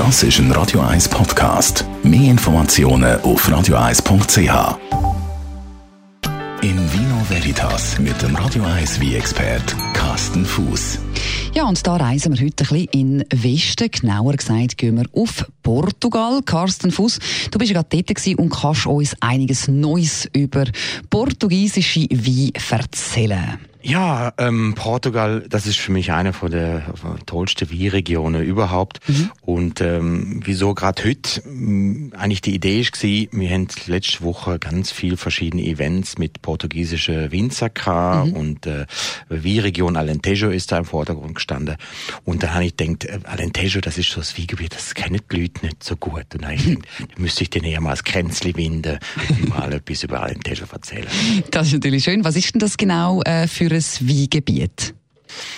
Das ist ein Radio 1 Podcast. Mehr Informationen auf radio1.ch. In Vino Veritas mit dem Radio 1 wie expert Carsten Fuß. Ja, und da reisen wir heute ein bisschen in Westen. Genauer gesagt gehen wir auf Portugal. Carsten Fuß, du bist ja gerade dort und kannst uns einiges Neues über portugiesische Wein erzählen. Ja, ähm, Portugal, das ist für mich eine von der, tollsten Weinregionen überhaupt. Mhm. Und ähm, wieso gerade heute? Hm, eigentlich die Idee ist gewesen, wir haben letzte Woche ganz viel verschiedene Events mit portugiesischen Winzer mhm. und äh, Weinregion Alentejo ist da im Vordergrund gestanden. Und dann habe ich gedacht, äh, Alentejo, das ist so das Weingebiet, das kennen die Leute nicht so gut. Und dann habe ich gedacht, da müsste ich den eher mal als Kränzli winden und mal etwas über Alentejo erzählen. Das ist natürlich schön. Was ist denn das genau äh, für ein Weingebiet?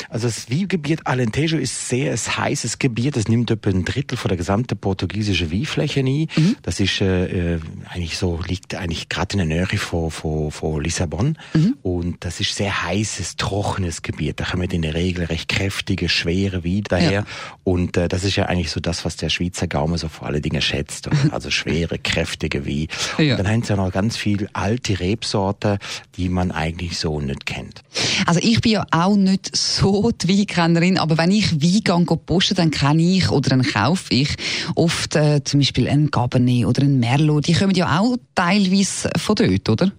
Also das Weingebiet Alentejo ist sehr ein heißes Gebiet. Es nimmt etwa ein Drittel von der gesamten portugiesischen Weinfläche ein. Mhm. Das ist äh, äh eigentlich so liegt eigentlich gerade in der Nähe von, von, von Lissabon mhm. und das ist sehr heißes, trockenes Gebiet. Da kommen in der Regel recht kräftige, schwere Wein daher ja. und äh, das ist ja eigentlich so das, was der Schweizer Gaumen so vor allen Dingen schätzt. Also schwere, kräftige Wein. Ja. Und dann haben sie ja noch ganz viel alte Rebsorten, die man eigentlich so nicht kennt. Also ich bin ja auch nicht so die Weinkennerin, aber wenn ich Wein gehe posten, dann kenne ich oder dann kaufe ich oft äh, zum Beispiel einen Cabernet oder einen Merlot. Die kommen ja auch teilweise von dort, oder?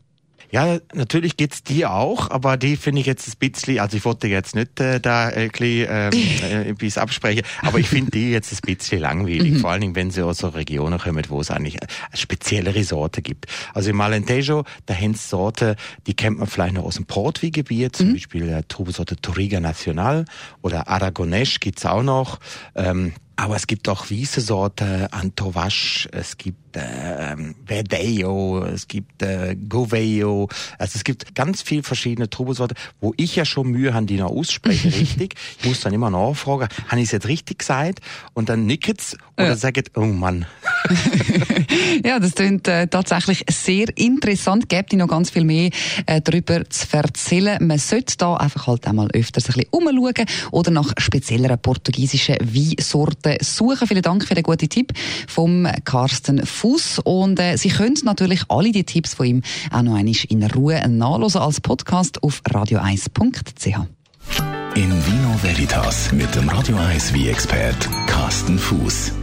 Ja, natürlich geht's dir auch, aber die finde ich jetzt ein bisschen, also ich wollte jetzt nicht äh, da äh, ähm, äh, etwas absprechen, aber ich finde die jetzt ein bisschen langweilig, mhm. vor allen Dingen, wenn sie aus so Regionen kommen, wo es eigentlich speziellere Sorte gibt. Also im Malentejo, da haben Sorte, die kennt man vielleicht noch aus dem Portwiegebiet, zum mhm. Beispiel der Trubesorte Toriga Nacional oder Aragonés gibt's auch noch. Ähm, aber es gibt auch Wiese-Sorte, Antovasch, es gibt äh, Verdejo, es gibt äh, Goveo. Also es gibt ganz viel verschiedene Trubesorte, wo ich ja schon Mühe habe, die noch aussprechen richtig. Ich muss dann immer nachfragen, habe ich es jetzt richtig gesagt? Und dann nickt's oder ja. sagt, oh Mann. ja, das klingt äh, tatsächlich sehr interessant. Gibt noch ganz viel mehr äh, darüber zu erzählen. Man sollte da einfach halt einmal öfters ein bisschen umschauen oder nach spezielleren portugiesischen Weinsorten suchen. Vielen Dank für den guten Tipp vom Carsten Fuß. Und äh, Sie können natürlich alle die Tipps von ihm auch noch einmal in Ruhe nachlesen als Podcast auf radio1.ch. In Vino Veritas mit dem Radio 1 wie expert Carsten Fuß.